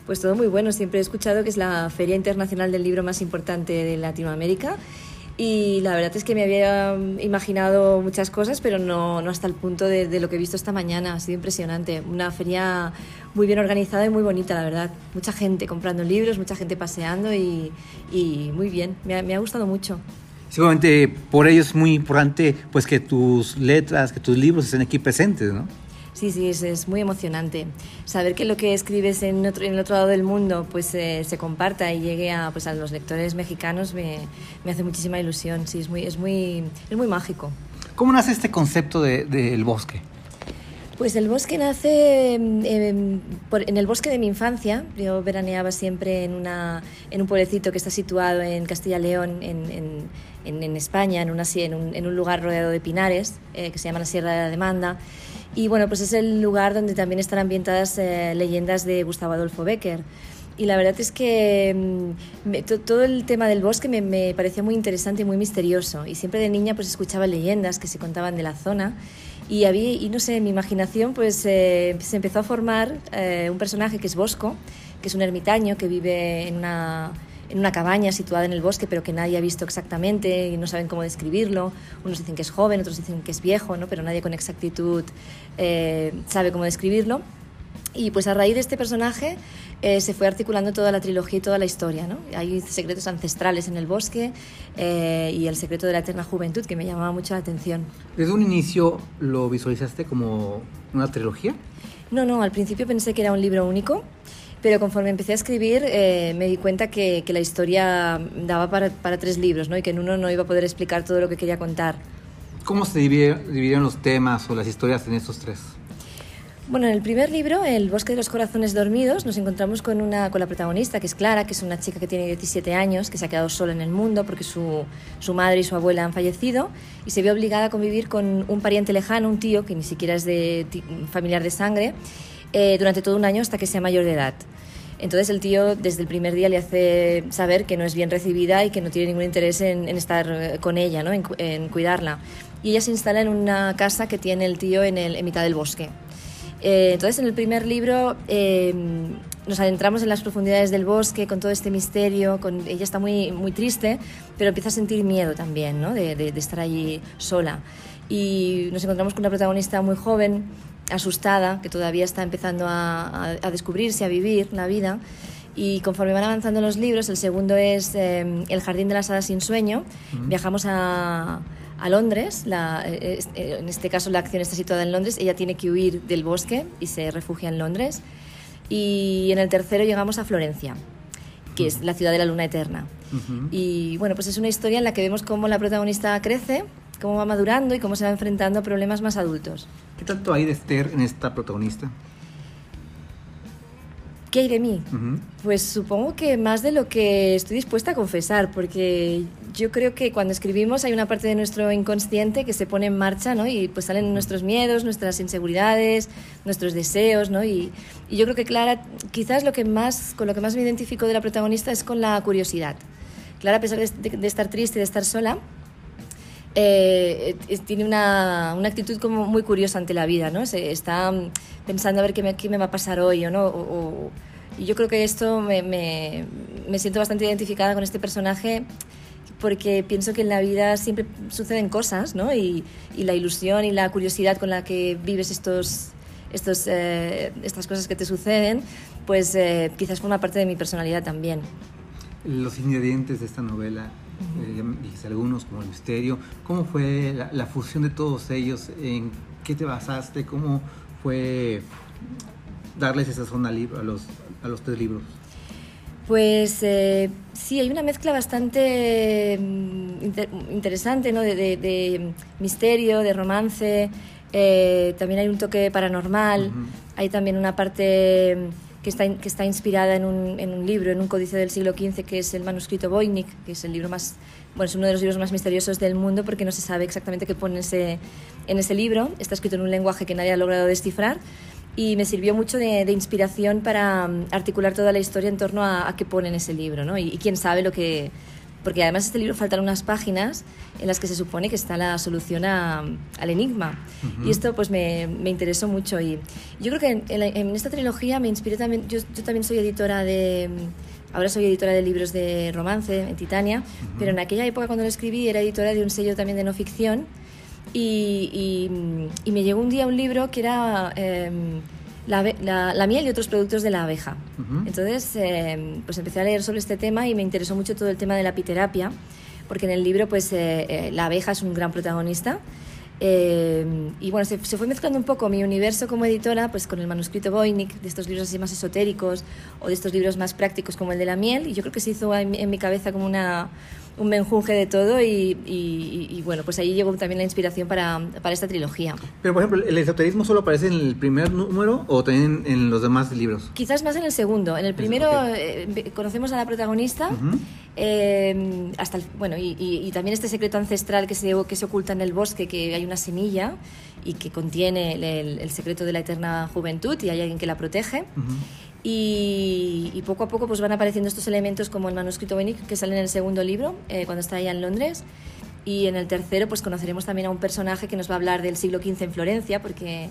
Pues todo muy bueno. Siempre he escuchado que es la Feria Internacional del Libro más importante de Latinoamérica. Y la verdad es que me había imaginado muchas cosas, pero no, no hasta el punto de, lo que he visto esta mañana. Ha sido impresionante. Una feria muy bien organizada y muy bonita, la verdad. Mucha gente comprando libros, mucha gente paseando y, y muy bien. Me me ha gustado mucho. Seguramente por ello es muy importante pues que tus letras, que tus libros estén aquí presentes, ¿no? Sí, sí, es, es, muy emocionante. Saber que lo que escribes en, otro, en el otro lado del mundo pues eh, se comparta y llegue a, pues, a los lectores mexicanos me, me, hace muchísima ilusión. Sí, es muy, es muy, es muy mágico. ¿Cómo nace este concepto del de, bosque? Pues el bosque nace eh, por, en el bosque de mi infancia. Yo veraneaba siempre en, una, en un pueblecito que está situado en Castilla-León, en, en en, España, en, una, un, en, un, lugar rodeado de pinares, eh, que se llama la Sierra de la Demanda. Y bueno, pues es el lugar donde también están ambientadas eh, leyendas de Gustavo Adolfo Becker. Y la verdad es que mm, todo el tema del bosque me, me, parecía muy interesante y muy misterioso. Y siempre de niña pues escuchaba leyendas que se contaban de la zona. Y, no sé, en mi imaginación pues eh, se empezó a formar un personaje que es Bosco, que es un ermitaño que vive en una en una cabaña situada en el bosque, pero que nadie ha visto exactamente y no saben cómo describirlo. Unos dicen que es joven, otros dicen que es viejo, ¿no? pero nadie con exactitud eh, sabe cómo describirlo. Y pues a raíz de este personaje eh, se fue articulando toda la trilogía y toda la historia. ¿no? Hay secretos ancestrales en el bosque eh, y el secreto de la eterna juventud que me llamaba mucho la atención. ¿Desde un inicio lo visualizaste como una trilogía? No, no, al principio pensé que era un libro único pero conforme empecé a escribir eh, me di cuenta que, que la historia daba para, para, tres libros ¿no? y que en uno no iba a poder explicar todo lo que quería contar. ¿Cómo se dividieron los temas o las historias en estos tres? Bueno, en el primer libro, El bosque de los corazones dormidos, nos encontramos con, una, con la protagonista, que es Clara, que es una chica que tiene 17 años, que se ha quedado sola en el mundo porque su, su madre y su abuela han fallecido y se ve obligada a convivir con un pariente lejano, un tío que ni siquiera es de familiar de sangre, eh, durante todo un año hasta que sea mayor de edad. Entonces el tío desde el primer día le hace saber que no es bien recibida y que no tiene ningún interés en, estar eh, con ella, ¿no? en, en, cuidarla. Y ella se instala en una casa que tiene el tío en, el, en mitad del bosque. Eh, entonces, en el primer libro eh, nos adentramos en las profundidades del bosque con todo este misterio. Con, ella está muy, muy triste, pero empieza a sentir miedo también ¿no? de, de, de, estar allí sola. Y nos encontramos con una protagonista muy joven, asustada, que todavía está empezando a, a, a descubrirse, a vivir la vida. Y conforme van avanzando los libros, el segundo es eh, El jardín de las hadas sin sueño. Viajamos a a Londres. La, eh, en este caso la acción está situada en Londres. Ella tiene que huir del bosque y se refugia en Londres. Y en el tercero llegamos a Florencia, que es la ciudad de la luna eterna. Uh -huh. Y bueno, pues es una historia en la que vemos cómo la protagonista crece, cómo va madurando y cómo se va enfrentando a problemas más adultos. ¿Qué tanto hay de Esther en esta protagonista? ¿Qué hay de mí? Uh -huh. Pues supongo que más de lo que estoy dispuesta a confesar, porque yo creo que cuando escribimos hay una parte de nuestro inconsciente que se pone en marcha, ¿no? Y pues salen nuestros miedos, nuestras inseguridades, nuestros deseos, ¿no? Y, y yo creo que Clara, quizás lo que más, con lo que más me identifico de la protagonista es con la curiosidad. Clara, a pesar de, de, de estar triste de estar sola, eh, tiene una, una, actitud como muy curiosa ante la vida, ¿no? Se está pensando a ver qué me, qué me va a pasar hoy o no. O, y yo creo que esto me, me, me, siento bastante identificada con este personaje porque pienso que en la vida siempre suceden cosas, ¿no? Y, y la ilusión y la curiosidad con la que vives estos, estos, eh, estas cosas que te suceden, pues eh, quizás forma parte de mi personalidad también. Los ingredientes de esta novela, eh, dijiste algunos como el misterio, ¿cómo fue la, la, fusión de todos ellos? ¿En qué te basaste? ¿Cómo fue darles esa zona a los, a los tres libros? Pues eh, sí, hay una mezcla bastante mm, inter interesante ¿no? de, de, de, misterio, de romance, eh, también hay un toque paranormal, uh -huh. hay también una parte que está, que está inspirada en un, en un, libro, en un códice del siglo XV, que es el manuscrito Voynich, que es el libro más, bueno, es uno de los libros más misteriosos del mundo porque no se sabe exactamente qué pone ese, en ese libro. Está escrito en un lenguaje que nadie ha logrado descifrar y me sirvió mucho de, inspiración para um, articular toda la historia en torno a, a qué pone en ese libro, ¿no? Y quién sabe lo que, porque además este libro faltan unas páginas en las que se supone que está la solución a, al enigma. Uh -huh. Y esto pues me, me, interesó mucho. Y yo creo que en, en, en, esta trilogía me inspiré también, yo, yo, también soy editora de, ahora soy editora de libros de romance en Titania, uh -huh. pero en aquella época cuando lo escribí era editora de un sello también de no ficción y, y, y me llegó un día un libro que era... Eh, la, la, la, miel y otros productos de la abeja. Uh -huh. Entonces, eh, pues empecé a leer sobre este tema y me interesó mucho todo el tema de la apiterapia, porque en el libro, pues, eh, eh, la abeja es un gran protagonista. Eh, y bueno, se, se, fue mezclando un poco mi universo como editora, pues con el manuscrito Voynich, de estos libros así más esotéricos o de estos libros más prácticos como el de la miel, y yo creo que se hizo en, en mi cabeza como una un menjunje de todo y, y, y, bueno, pues ahí llegó también la inspiración para, para, esta trilogía. Pero por ejemplo, ¿el esoterismo solo aparece en el primer número o también en los demás libros? Quizás más en el segundo. En el primero okay. eh, conocemos a la protagonista, uh -huh. eh, hasta el, bueno, y, y, también este secreto ancestral que se, que se oculta en el bosque, que hay una semilla y que contiene el, el, el secreto de la eterna juventud y hay alguien que la protege. Uh -huh. Y, y, poco a poco pues van apareciendo estos elementos como el manuscrito Benic que sale en el segundo libro, eh, cuando está allá en Londres. Y en el tercero pues conoceremos también a un personaje que nos va a hablar del siglo XV en Florencia, porque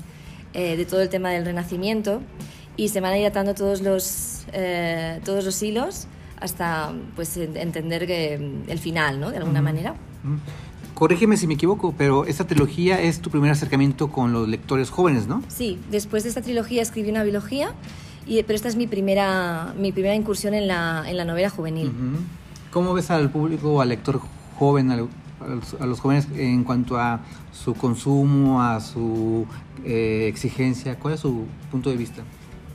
eh, de todo el tema del Renacimiento. Y se van a ir atando todos los, eh, todos los hilos hasta pues entender que, mm, el final, ¿no? De alguna mm. manera. Mm. Corrígeme si me equivoco, pero esta trilogía es tu primer acercamiento con los lectores jóvenes, ¿no? Sí, después de esta trilogía escribí una biología y, pero esta es mi primera, mi primera incursión en la, en la novela juvenil. ¿Cómo ves al público, al lector joven, a los, a los jóvenes en cuanto a su consumo, a su eh, exigencia? ¿Cuál es su punto de vista?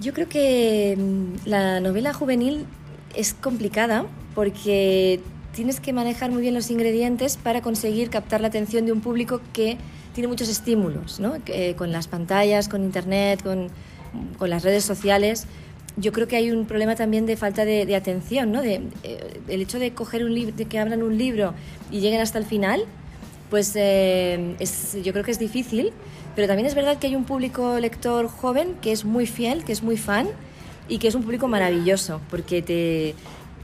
Yo creo que mm, la novela juvenil es complicada porque tienes que manejar muy bien los ingredientes para conseguir captar la atención de un público que tiene muchos estímulos, ¿no? Eh, con las pantallas, con internet, con, con, las redes sociales. Yo creo que hay un problema también de falta de, de atención, ¿no? De, eh, el hecho de coger un libro, de que abran un libro y lleguen hasta el final, pues eh, es, yo creo que es difícil, pero también es verdad que hay un público lector joven que es muy fiel, que es muy fan y que es un público maravilloso, porque te,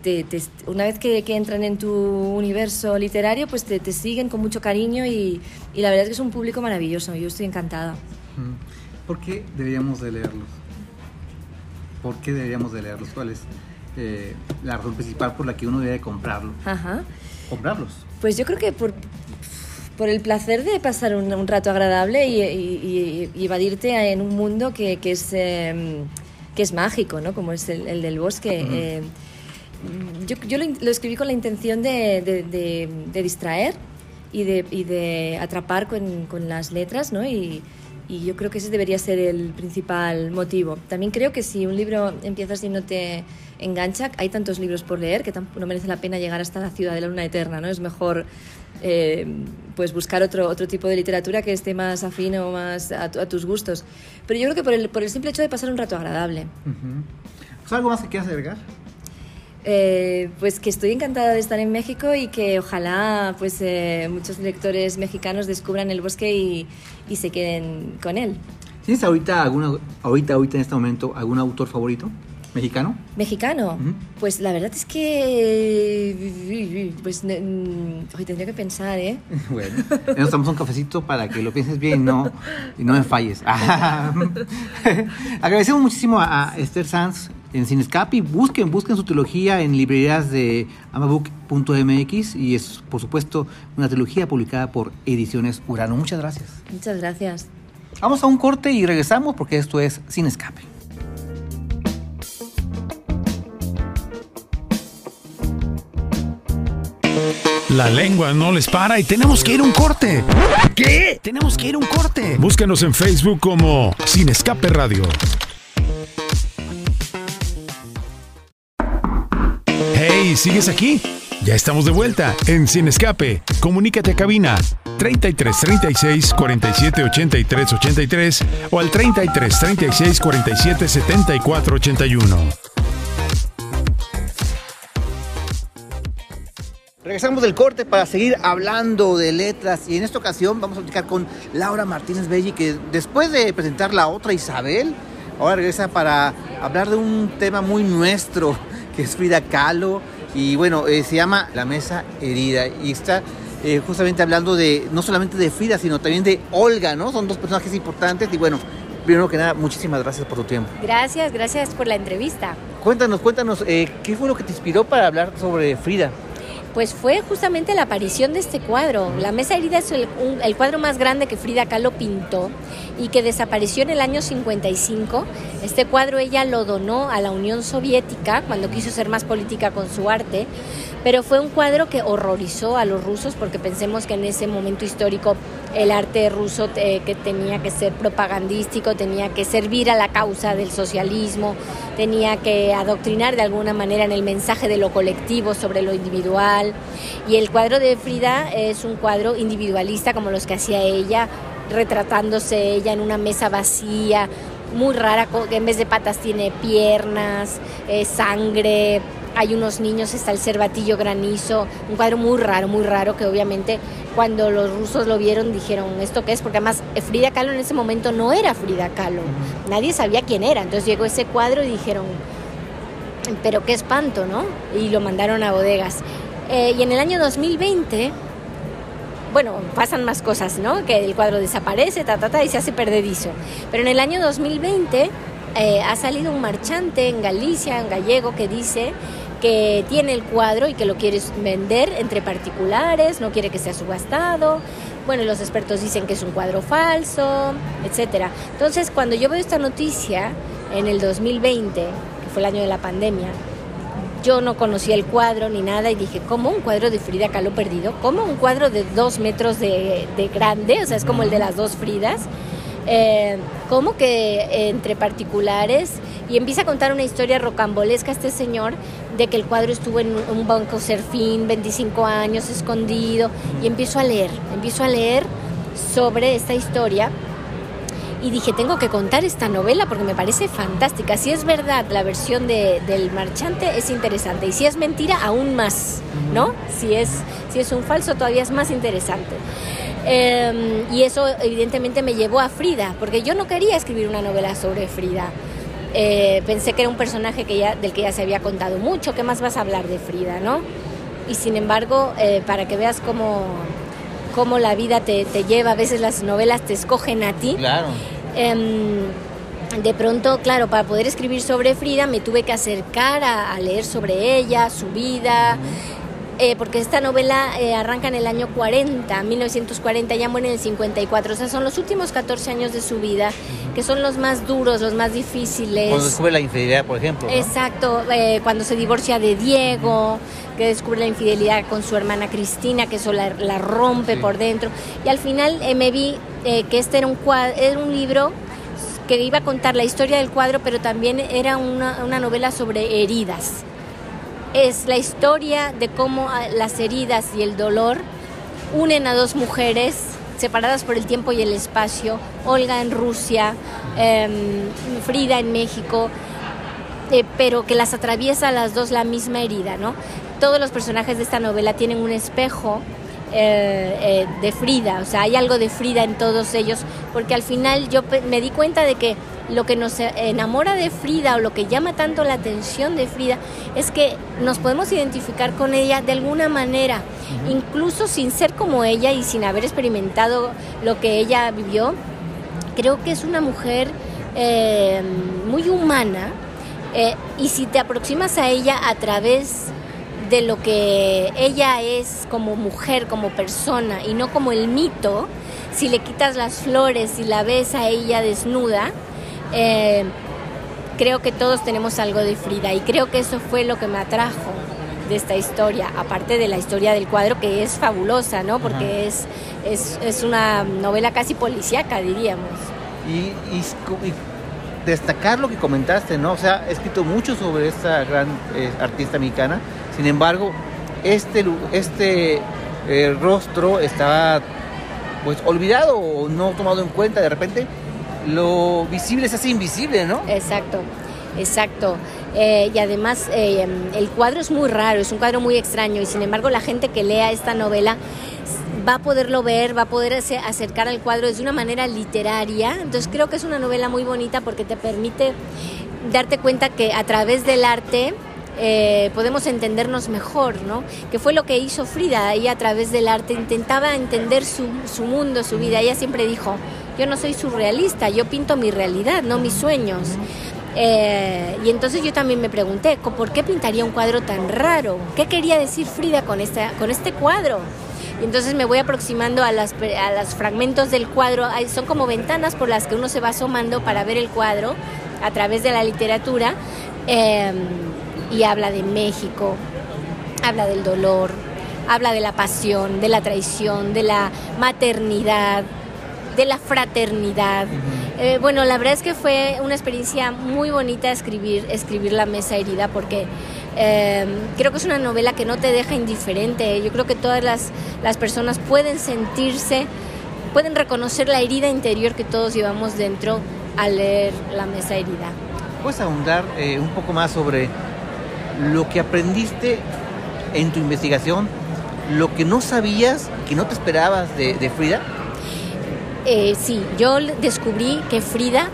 te, te, una vez que, que, entran en tu universo literario, pues te, siguen con mucho cariño y, y, la verdad es que es un público maravilloso. Yo estoy encantada. ¿Por qué deberíamos de leerlos? ¿Por qué deberíamos de leerlos? ¿Cuál es eh, la razón principal por la que uno debe comprarlo? Ajá. Comprarlos. Pues yo creo que por, por el placer de pasar un, un rato agradable y, y, y, evadirte en un mundo que, que es, eh, que es mágico, ¿no? Como es el, el del bosque. Uh -huh. eh, yo, yo lo, lo, escribí con la intención de, de, de, de distraer y de, y de atrapar con, con, las letras, ¿no? Y, y yo creo que ese debería ser el principal motivo. También creo que si un libro empiezas y no te engancha, hay tantos libros por leer que no merece la pena llegar hasta la ciudad de la luna eterna, ¿no? Es mejor eh, pues buscar otro, otro tipo de literatura que esté más afín o más a, a, tus gustos. Pero yo creo que por el, por el simple hecho de pasar un rato agradable. Uh -huh. ¿Algo más que quieras agregar? Eh, pues que estoy encantada de estar en México y que ojalá pues eh, muchos lectores mexicanos descubran el bosque y, y, se queden con él. ¿Tienes ahorita alguna, ahorita, ahorita en este momento algún autor favorito? ¿Mexicano? ¿Mexicano? Uh -huh. Pues la verdad es que. Pues hoy tendría que pensar, ¿eh? <laughs> Bueno, nos damos un cafecito para que lo pienses bien y no, y no me falles. <laughs> Agradecemos muchísimo a Esther Sanz en Cinescapi. Busquen, busquen su trilogía en librerías de amabook.mx y es, por supuesto, una trilogía publicada por Ediciones Urano. Muchas gracias. Muchas gracias. Vamos a un corte y regresamos porque esto es Sin Escape. La lengua no les para y tenemos que ir a un corte. ¿Qué? Tenemos que ir a un corte. Búscanos en Facebook como Sin Escape Radio. ¿Sigues aquí? Ya estamos de vuelta en Sin Escape. Comunícate a cabina 33 36 47 83 83 o al 33 36 47 74 81. Regresamos del corte para seguir hablando de letras y en esta ocasión vamos a platicar con Laura Martínez Belli que después de presentar la otra Isabel, ahora regresa para hablar de un tema muy nuestro que es Frida Kahlo y bueno, eh, se llama La Mesa Herida y está eh, justamente hablando de no solamente de Frida sino también de Olga, ¿no? Son dos personajes importantes y bueno, primero que nada, muchísimas gracias por tu tiempo. Gracias, gracias por la entrevista. Cuéntanos, cuéntanos, eh, ¿qué fue lo que te inspiró para hablar sobre Frida? Pues fue justamente la aparición de este cuadro. La Mesa Herida es el, cuadro más grande que Frida Kahlo pintó y que desapareció en el año 55. Este cuadro ella lo donó a la Unión Soviética cuando quiso ser más política con su arte, pero fue un cuadro que horrorizó a los rusos porque pensemos que en ese momento histórico el arte ruso eh, que tenía que ser propagandístico, tenía que servir a la causa del socialismo, tenía que adoctrinar de alguna manera en el mensaje de lo colectivo sobre lo individual. Y el cuadro de Frida es un cuadro individualista como los que hacía ella, retratándose ella en una mesa vacía, muy rara, que en vez de patas tiene piernas, eh, sangre, hay unos niños, está el cervatillo granizo, un cuadro muy raro, muy raro, que obviamente cuando los rusos lo vieron dijeron, ¿esto qué es? Porque además Frida Kahlo en ese momento no era Frida Kahlo, nadie sabía quién era, entonces llegó ese cuadro y dijeron, pero qué espanto, ¿no? Y lo mandaron a bodegas. Eh, y en el año 2020, bueno, pasan más cosas, ¿no? Que el cuadro desaparece, ta, ta, ta, y se hace perdedizo. Pero en el año 2020 eh, ha salido un marchante en Galicia, en gallego, que dice que tiene el cuadro y que lo quiere vender entre particulares, no quiere que sea subastado. Bueno, los expertos dicen que es un cuadro falso, etcétera. Entonces, cuando yo veo esta noticia en el 2020, que fue el año de la pandemia, yo no conocía el cuadro ni nada y dije, ¿cómo un cuadro de Frida Kahlo perdido? ¿Cómo un cuadro de dos metros de, de grande? O sea, es como el de las dos Fridas. Eh, ¿Cómo que entre particulares Y empieza a contar una historia rocambolesca este señor de que el cuadro estuvo en un banco serfín 25 años escondido y empiezo a leer, empiezo a leer sobre esta historia y dije, tengo que contar esta novela porque me parece fantástica. Si es verdad la versión de, del marchante es interesante y si es mentira aún más, ¿no? Si es, si es un falso todavía es más interesante. Em, y eso evidentemente me llevó a Frida, porque yo no quería escribir una novela sobre Frida. Eh, pensé que era un personaje que ya, del que ya se había contado mucho, ¿qué más vas a hablar de Frida, no? Y sin embargo, eh, para que veas cómo, cómo la vida te, te, lleva, a veces las novelas te escogen a ti. Claro. Eh, de pronto, claro, para poder escribir sobre Frida me tuve que acercar a, a leer sobre ella, su vida. Eh, porque esta novela eh, arranca en el año 40, 1940, ya muere en el 54, o sea, son los últimos 14 años de su vida, que son los más duros, los más difíciles. Cuando descubre la infidelidad, por ejemplo. ¿no? Exacto, eh, cuando se divorcia de Diego, que descubre la infidelidad con su hermana Cristina, que eso la, la rompe sí. por dentro, y al final me vi que este era un, era un libro que iba a contar la historia del cuadro, pero también era una, una novela sobre heridas es la historia de cómo las heridas y el dolor unen a dos mujeres separadas por el tiempo y el espacio, Olga en Rusia, eh, Frida en México, eh, pero que las atraviesa a las dos la misma herida, ¿no? Todos los personajes de esta novela tienen un espejo eh, de Frida, o sea, hay algo de Frida en todos ellos, porque al final yo me di cuenta de que lo que nos enamora de Frida o lo que llama tanto la atención de Frida es que nos podemos identificar con ella de alguna manera, uh -huh. incluso sin ser como ella y sin haber experimentado lo que ella vivió. Creo que es una mujer eh, muy humana eh, y si te aproximas a ella a través de lo que ella es como mujer, como persona y no como el mito, si le quitas las flores y la ves a ella desnuda, eh, creo que todos tenemos algo de Frida y creo que eso fue lo que me atrajo de esta historia, aparte de la historia del cuadro que es fabulosa, ¿no? Porque es, es, es, una novela casi policíaca, diríamos. Y, y, y, destacar lo que comentaste, ¿no? O sea, he escrito mucho sobre esta gran eh, artista mexicana, sin embargo, este, este eh, rostro estaba pues olvidado o no tomado en cuenta de repente lo visible se hace invisible, ¿no? Exacto, exacto. Eh, y además eh, el cuadro es muy raro, es un cuadro muy extraño y sin embargo la gente que lea esta novela va a poderlo ver, va a poder acercar al cuadro de una manera literaria. Entonces creo que es una novela muy bonita porque te permite darte cuenta que a través del arte eh, podemos entendernos mejor, ¿no? Que fue lo que hizo Frida, ella a través del arte intentaba entender su mundo, su vida. Ella siempre dijo, yo no soy surrealista, yo pinto mi realidad, no mis sueños. Eh, y entonces yo también me pregunté, ¿por qué pintaría un cuadro tan raro? ¿Qué quería decir Frida con, esta, con este cuadro? Y entonces me voy aproximando a, las, a los fragmentos del cuadro, son como ventanas por las que uno se va asomando para ver el cuadro a través de la literatura. Eh, y habla de México, habla del dolor, habla de la pasión, de la traición, de la maternidad, de la fraternidad. Eh, bueno, la verdad es que fue una experiencia muy bonita escribir, escribir La Mesa Herida porque eh, creo que es una novela que no te deja indiferente. Yo creo que todas las, las personas pueden sentirse, pueden reconocer la herida interior que todos llevamos dentro al leer La Mesa Herida. ¿Puedes ahondar eh, un poco más sobre lo que aprendiste en tu investigación, lo que no sabías, que no te esperabas de, de Frida? Eh, sí, yo descubrí que Frida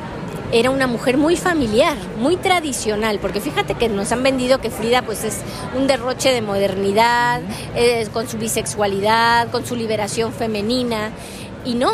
era una mujer muy familiar, muy tradicional, porque fíjate que nos han vendido que Frida pues es un derroche de modernidad, eh, con su bisexualidad, con su liberación femenina, y no,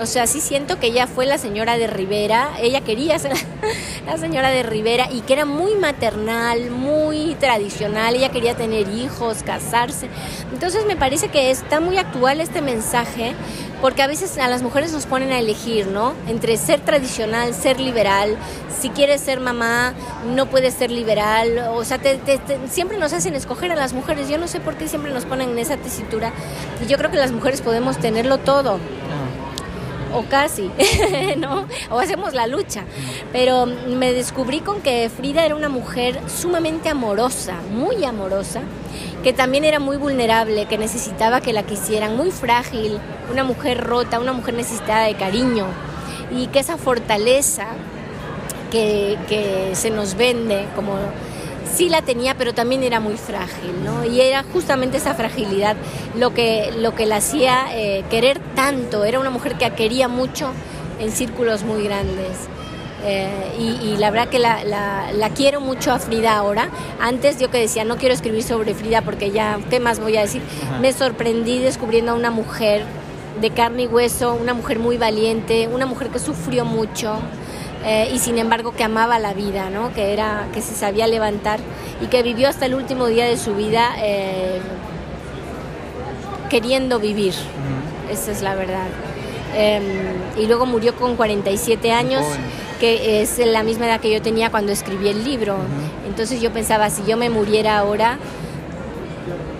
o sea, sí siento que ella fue la señora de Rivera, ella quería ser <laughs> la señora de Rivera y que era muy maternal, muy tradicional, ella quería tener hijos, casarse. Entonces me parece que está muy actual este mensaje porque a veces a las mujeres nos ponen a elegir, ¿no? Entre ser tradicional, ser liberal. Si quieres ser mamá, no puedes ser liberal. O sea, te, te, siempre nos hacen escoger a las mujeres. Yo no sé por qué siempre nos ponen en esa tesitura. Y yo creo que las mujeres podemos tenerlo todo. O casi, <laughs> ¿no? O hacemos la lucha. Pero me descubrí con que Frida era una mujer sumamente amorosa, muy amorosa, que también era muy vulnerable, que necesitaba que la quisieran, muy frágil, una mujer rota, una mujer necesitada de cariño, y que esa fortaleza que, que se nos vende como sí la tenía, pero también era muy frágil, ¿no? Y era justamente esa fragilidad lo que, lo que la hacía eh, querer tanto. Era una mujer que quería mucho en círculos muy grandes. Eh, y, la verdad que la, la, quiero mucho a Frida ahora. Antes yo que decía, no quiero escribir sobre Frida porque ya, ¿qué más voy a decir? Me sorprendí descubriendo a una mujer de carne y hueso, una mujer muy valiente, una mujer que sufrió mucho, eh, y sin embargo que amaba la vida, ¿no? que, era, que se sabía levantar y que vivió hasta el último día de su vida eh, queriendo vivir, esa es la verdad. Em, y luego murió con 47 años, que es la misma edad que yo tenía cuando escribí el libro. Entonces yo pensaba, si yo me muriera ahora,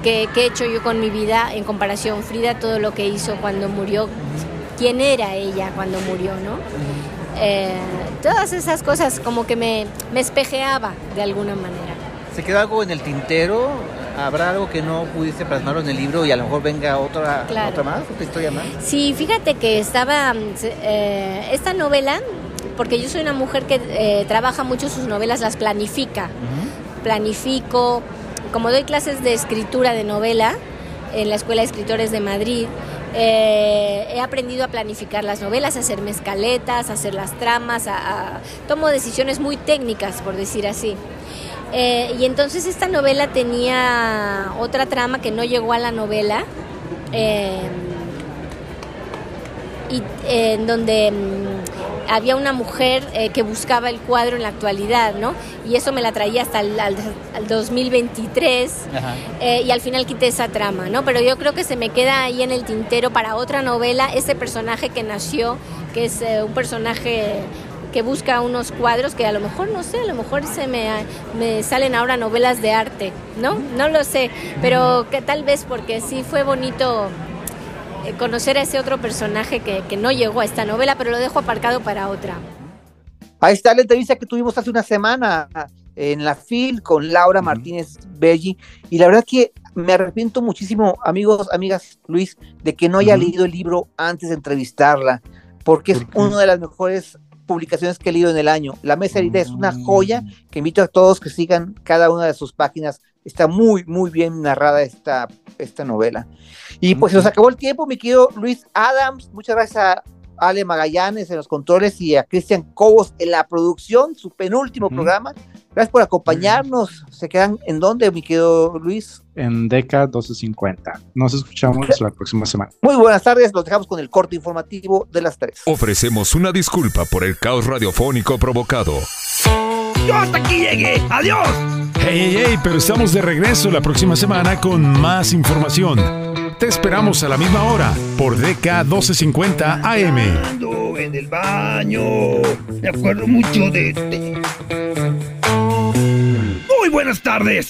¿qué, ¿qué, he hecho yo con mi vida en comparación? Frida, todo lo que hizo cuando murió, quién era ella cuando murió, ¿no? Eh, todas esas cosas como que me, me espejeaba de alguna manera. ¿Se quedó algo en el tintero? ¿Habrá algo que no pudiste plasmarlo en el libro y a lo mejor venga otra, otra más, otra historia más? Sí, fíjate que estaba eh, esta novela, porque yo soy una mujer que eh, trabaja mucho sus novelas, las planifica. Planifico, como doy clases de escritura de novela en la Escuela de Escritores de Madrid, eh, he aprendido a planificar las novelas, a hacer mezcaletas, a hacer las tramas, a, tomo decisiones muy técnicas, por decir así. Eh, y entonces esta novela tenía otra trama que no llegó a la novela, eh, y en donde mm, había una mujer eh, que buscaba el cuadro en la actualidad, ¿no? Y eso me la traía hasta el 2023 eh, y al final quité esa trama, ¿no? Pero yo creo que se me queda ahí en el tintero para otra novela ese personaje que nació, que es eh, un personaje que busca unos cuadros que a lo mejor, no sé, a lo mejor se me, me salen ahora novelas de arte, ¿no? No lo sé, pero que tal vez porque sí fue bonito eh, conocer a ese otro personaje que, que, no llegó a esta novela, pero lo dejo aparcado para otra. Ahí está la entrevista que tuvimos hace una semana en la FIL con Laura Martínez Belli, y la verdad que me arrepiento muchísimo, amigos, amigas, Luis, de que no haya leído el libro antes de entrevistarla, porque es una de las mejores publicaciones que he leído en el año. La Mesa de Ideas es una joya que invito a todos que sigan cada una de sus páginas. Está muy, muy bien narrada esta, esta novela. Y pues se nos acabó el tiempo, mi querido Luis Adams. Muchas gracias a Ale Magallanes en los controles y a Cristian Cobos en la producción, su penúltimo programa. Gracias por acompañarnos. ¿Se quedan en dónde, mi querido Luis? En DECA 1250. Nos escuchamos la próxima semana. Muy buenas tardes. Los dejamos con el corte informativo de las tres. Ofrecemos una disculpa por el caos radiofónico provocado. Yo hasta aquí llegué. Adiós. Hey, hey, hey, pero estamos de regreso la próxima semana con más información. Te esperamos a la misma hora por DK 1250 AM. En el baño, me acuerdo mucho de... Muy buenas tardes.